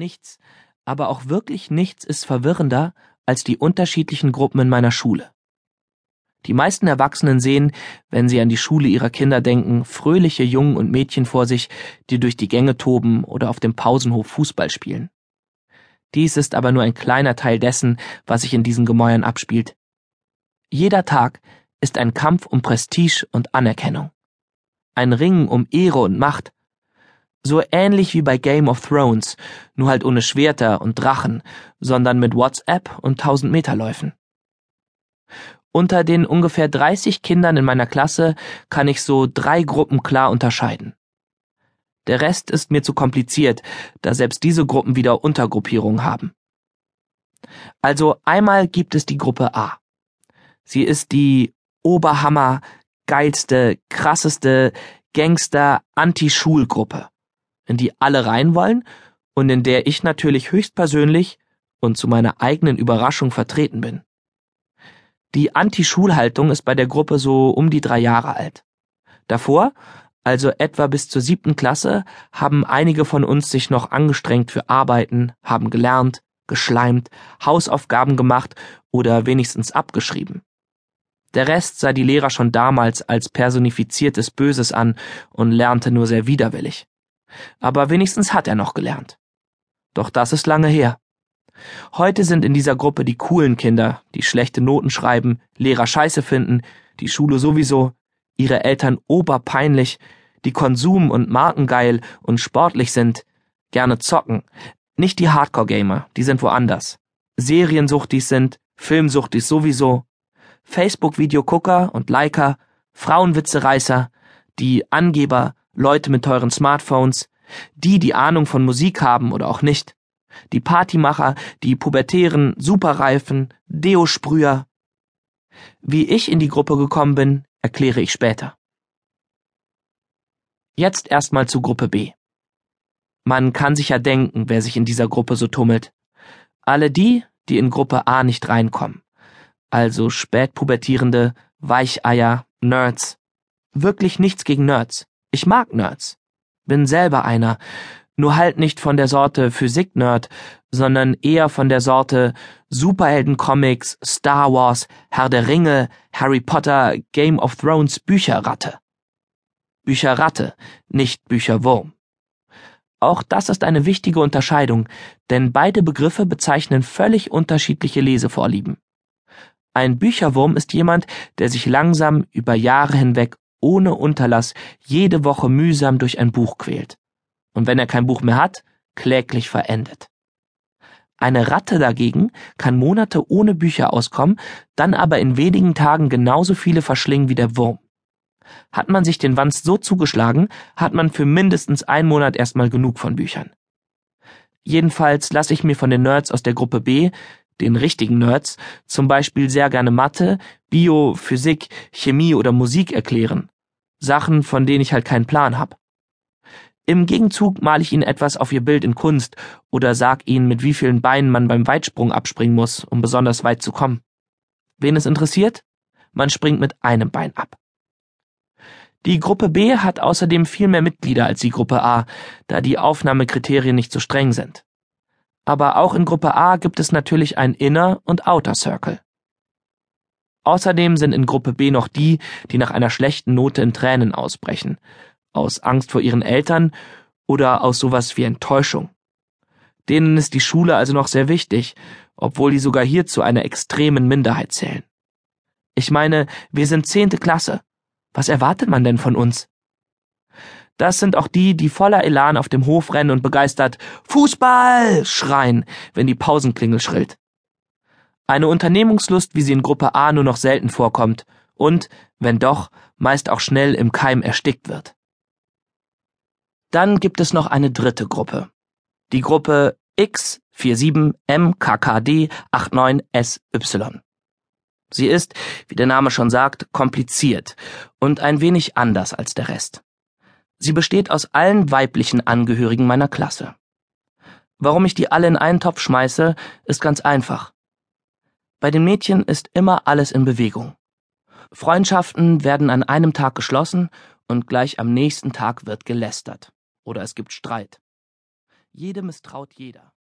Nichts, aber auch wirklich nichts ist verwirrender als die unterschiedlichen Gruppen in meiner Schule. Die meisten Erwachsenen sehen, wenn sie an die Schule ihrer Kinder denken, fröhliche Jungen und Mädchen vor sich, die durch die Gänge toben oder auf dem Pausenhof Fußball spielen. Dies ist aber nur ein kleiner Teil dessen, was sich in diesen Gemäuern abspielt. Jeder Tag ist ein Kampf um Prestige und Anerkennung. Ein Ringen um Ehre und Macht. So ähnlich wie bei Game of Thrones, nur halt ohne Schwerter und Drachen, sondern mit WhatsApp und 1000 Meterläufen. Unter den ungefähr 30 Kindern in meiner Klasse kann ich so drei Gruppen klar unterscheiden. Der Rest ist mir zu kompliziert, da selbst diese Gruppen wieder Untergruppierungen haben. Also einmal gibt es die Gruppe A. Sie ist die Oberhammer, geilste, krasseste Gangster-Anti-Schulgruppe, in die alle rein wollen und in der ich natürlich höchstpersönlich und zu meiner eigenen Überraschung vertreten bin. Die Anti-Schulhaltung ist bei der Gruppe so um die drei Jahre alt. Davor, also etwa bis zur siebten Klasse, haben einige von uns sich noch angestrengt für Arbeiten, haben gelernt, geschleimt, Hausaufgaben gemacht oder wenigstens abgeschrieben. Der Rest sah die Lehrer schon damals als personifiziertes Böses an und lernte nur sehr widerwillig. Aber wenigstens hat er noch gelernt. Doch das ist lange her. Heute sind in dieser Gruppe die coolen Kinder, die schlechte Noten schreiben, Lehrer scheiße finden, die Schule sowieso, ihre Eltern oberpeinlich, die Konsum- und Markengeil und sportlich sind, gerne zocken. Nicht die Hardcore-Gamer, die sind woanders. Seriensuchtig sind, Filmsuchtig sowieso, Facebook-Videogucker und Liker, Frauenwitzereißer, die Angeber, Leute mit teuren Smartphones, die, die Ahnung von Musik haben oder auch nicht, die Partymacher, die pubertären, Superreifen, Deo-Sprüher. Wie ich in die Gruppe gekommen bin, erkläre ich später. Jetzt erstmal zu Gruppe B. Man kann sich ja denken, wer sich in dieser Gruppe so tummelt. Alle die, die in Gruppe A nicht reinkommen. Also spätpubertierende, Weicheier, Nerds. Wirklich nichts gegen Nerds. Ich mag Nerds. Bin selber einer, nur halt nicht von der Sorte Physik-Nerd, sondern eher von der Sorte Superhelden-Comics, Star Wars, Herr der Ringe, Harry Potter, Game of Thrones Bücherratte. Bücherratte, nicht Bücherwurm. Auch das ist eine wichtige Unterscheidung, denn beide Begriffe bezeichnen völlig unterschiedliche Lesevorlieben. Ein Bücherwurm ist jemand, der sich langsam über Jahre hinweg ohne Unterlass jede Woche mühsam durch ein Buch quält und wenn er kein Buch mehr hat, kläglich verendet. Eine Ratte dagegen kann Monate ohne Bücher auskommen, dann aber in wenigen Tagen genauso viele verschlingen wie der Wurm. Hat man sich den Wanst so zugeschlagen, hat man für mindestens einen Monat erstmal genug von Büchern. Jedenfalls lasse ich mir von den Nerds aus der Gruppe B, den richtigen Nerds, zum Beispiel sehr gerne Mathe, Bio, Physik, Chemie oder Musik erklären. Sachen, von denen ich halt keinen Plan hab. Im Gegenzug male ich ihnen etwas auf ihr Bild in Kunst oder sag ihnen, mit wie vielen Beinen man beim Weitsprung abspringen muss, um besonders weit zu kommen. Wen es interessiert? Man springt mit einem Bein ab. Die Gruppe B hat außerdem viel mehr Mitglieder als die Gruppe A, da die Aufnahmekriterien nicht so streng sind. Aber auch in Gruppe A gibt es natürlich ein Inner- und Outer Circle. Außerdem sind in Gruppe B noch die, die nach einer schlechten Note in Tränen ausbrechen aus Angst vor ihren Eltern oder aus sowas wie Enttäuschung. Denen ist die Schule also noch sehr wichtig, obwohl die sogar hier zu einer extremen Minderheit zählen. Ich meine, wir sind zehnte Klasse. Was erwartet man denn von uns? Das sind auch die, die voller Elan auf dem Hof rennen und begeistert Fußball schreien, wenn die Pausenklingel schrillt. Eine Unternehmungslust, wie sie in Gruppe A nur noch selten vorkommt und, wenn doch, meist auch schnell im Keim erstickt wird. Dann gibt es noch eine dritte Gruppe. Die Gruppe X47MKKD89SY. Sie ist, wie der Name schon sagt, kompliziert und ein wenig anders als der Rest. Sie besteht aus allen weiblichen Angehörigen meiner Klasse. Warum ich die alle in einen Topf schmeiße, ist ganz einfach. Bei den Mädchen ist immer alles in Bewegung. Freundschaften werden an einem Tag geschlossen und gleich am nächsten Tag wird gelästert oder es gibt Streit. Jedem misstraut jeder.